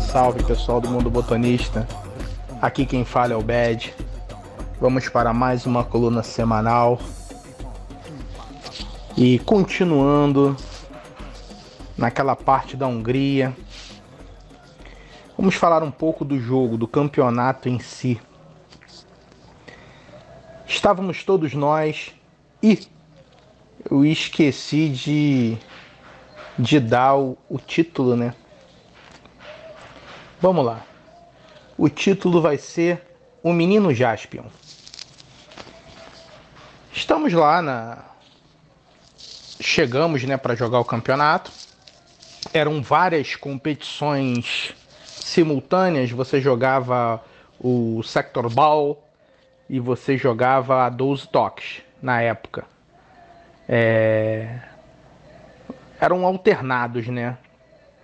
salve pessoal do Mundo Botanista. Aqui quem fala é o Bad. Vamos para mais uma coluna semanal. E continuando naquela parte da Hungria, vamos falar um pouco do jogo, do campeonato em si. Estávamos todos nós e eu esqueci de, de dar o, o título, né? Vamos lá. O título vai ser O Menino Jaspion. Estamos lá na chegamos, né, para jogar o campeonato. Eram várias competições simultâneas, você jogava o Sector Ball e você jogava a 12 toques na época. É... Eram alternados, né?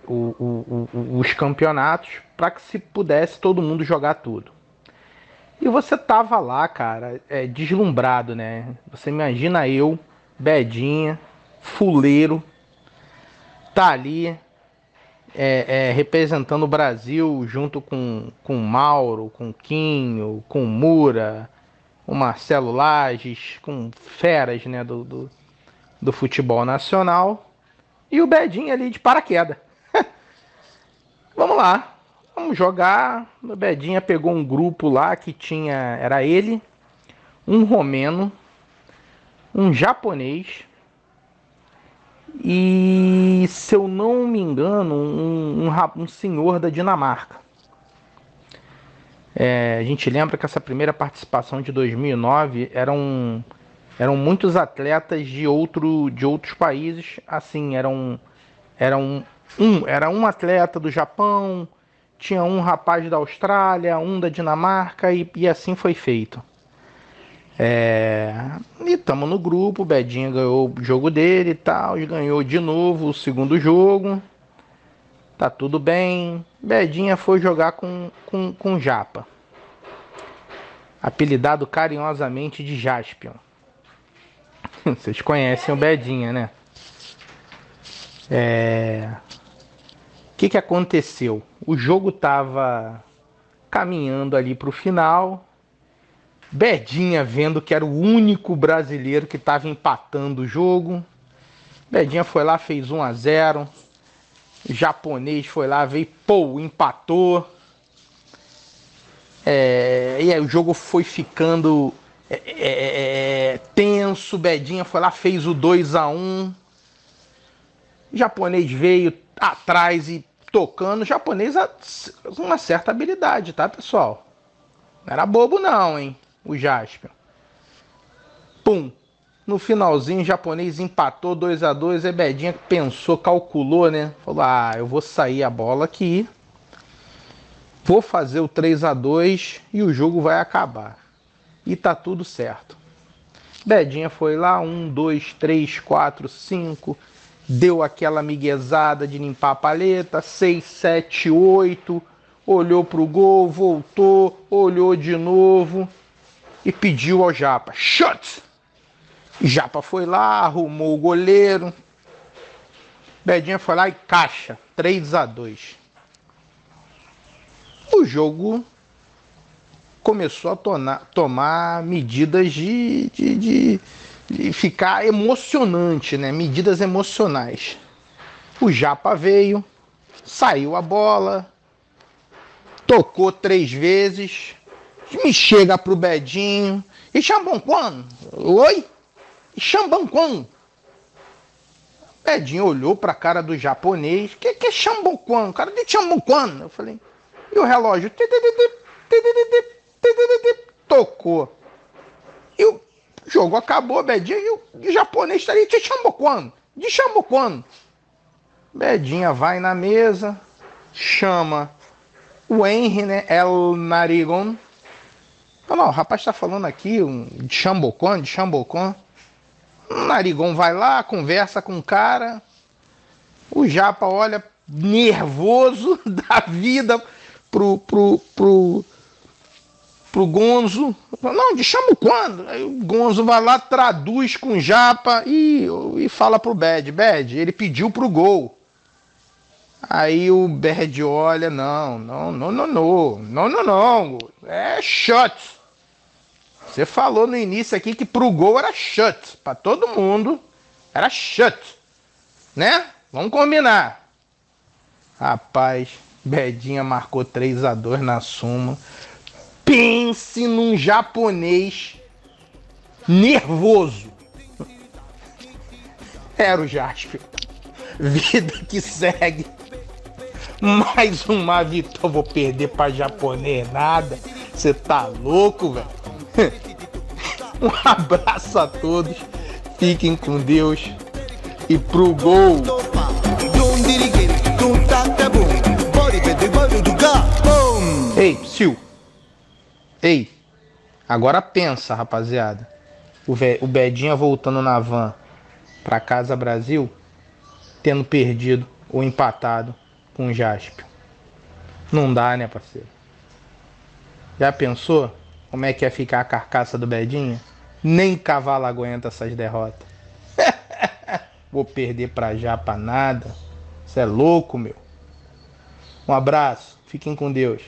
o, o, o, os campeonatos para que se pudesse todo mundo jogar tudo. E você tava lá, cara, é, deslumbrado, né? Você imagina eu, Bedinha, fuleiro, tá ali é, é, representando o Brasil junto com, com Mauro, com Quinho, com Mura, o Marcelo Lages, com feras né, do, do, do futebol nacional. E o Bedinha ali de paraquedas. Vamos lá. Vamos jogar. O Bedinha pegou um grupo lá que tinha. Era ele, um romeno, um japonês e, se eu não me engano, um, um, um senhor da Dinamarca. É, a gente lembra que essa primeira participação de 2009 eram, eram muitos atletas de, outro, de outros países, assim, eram, eram um era um atleta do Japão, tinha um rapaz da Austrália, um da Dinamarca e, e assim foi feito. É, e estamos no grupo, o Bedinha ganhou o jogo dele e tal, ganhou de novo o segundo jogo. Tá tudo bem. Bedinha foi jogar com, com, com Japa. Apelidado carinhosamente de Jaspion. Vocês conhecem o Bedinha, né? É que, que aconteceu? O jogo estava caminhando ali para o final. Bedinha vendo que era o único brasileiro que estava empatando o jogo. Bedinha foi lá, fez 1 a 0. O japonês foi lá, veio, pô, empatou. É, e aí o jogo foi ficando é, é, é, é tenso. Bedinha foi lá, fez o 2 a 1. O japonês veio atrás e tocando japonês com uma certa habilidade, tá, pessoal? Não era bobo não, hein? O Jasper. Pum. No finalzinho, o japonês empatou 2 a 2 Ebedinha pensou, calculou, né? Falou: "Ah, eu vou sair a bola aqui. Vou fazer o 3 a 2 e o jogo vai acabar." E tá tudo certo. Bedinha foi lá, 1 2 3 4 5 deu aquela miguezada de limpar a paleta, 6, 7, 8, olhou pro gol, voltou, olhou de novo e pediu ao Japa, shut! Japa foi lá, arrumou o goleiro. Bedinha foi lá e caixa, 3 a 2. O jogo começou a tomar medidas de, de, de e ficar emocionante, né? Medidas emocionais. O Japa veio, saiu a bola, tocou três vezes, me chega pro Bedinho. E Xambonquan? Oi? E Xambonquan? Bedinho olhou pra cara do japonês. Que que é Xambonquan? O cara de Xambonquan. Eu falei. E o relógio? Tocou. Jogo acabou, Bedinha, e o, japonês estaria te chamou quando? De chamou quando? Bedinha vai na mesa, chama o Henry, né? El Narigon. Fala, o rapaz está falando aqui um, de Xambocon, de Xambocon. O Narigon vai lá, conversa com o cara. O Japa olha nervoso da vida pro, pro, pro, pro Gonzo. Não, de chamo quando? Aí o Gonzo vai lá, traduz com japa e, e fala pro Bad. Bad, ele pediu pro gol. Aí o Berd olha, não, não, não, não, não, não, não, não, é shut. Você falou no início aqui que pro gol era shut, para todo mundo era shut, né? Vamos combinar. Rapaz, Bedinha marcou 3 a 2 na suma. Pense num japonês nervoso. Era o Jasper. Vida que segue. Mais uma vitória. Vou perder pra japonês nada. Você tá louco, velho? Um abraço a todos. Fiquem com Deus. E pro gol. Ei. Agora pensa, rapaziada. O, o Bedinha voltando na van pra Casa Brasil, tendo perdido ou empatado com o Jasper. Não dá, né, parceiro? Já pensou como é que ia ficar a carcaça do Bedinha? Nem cavalo aguenta essas derrotas. Vou perder pra já pra nada. Você é louco, meu. Um abraço. Fiquem com Deus.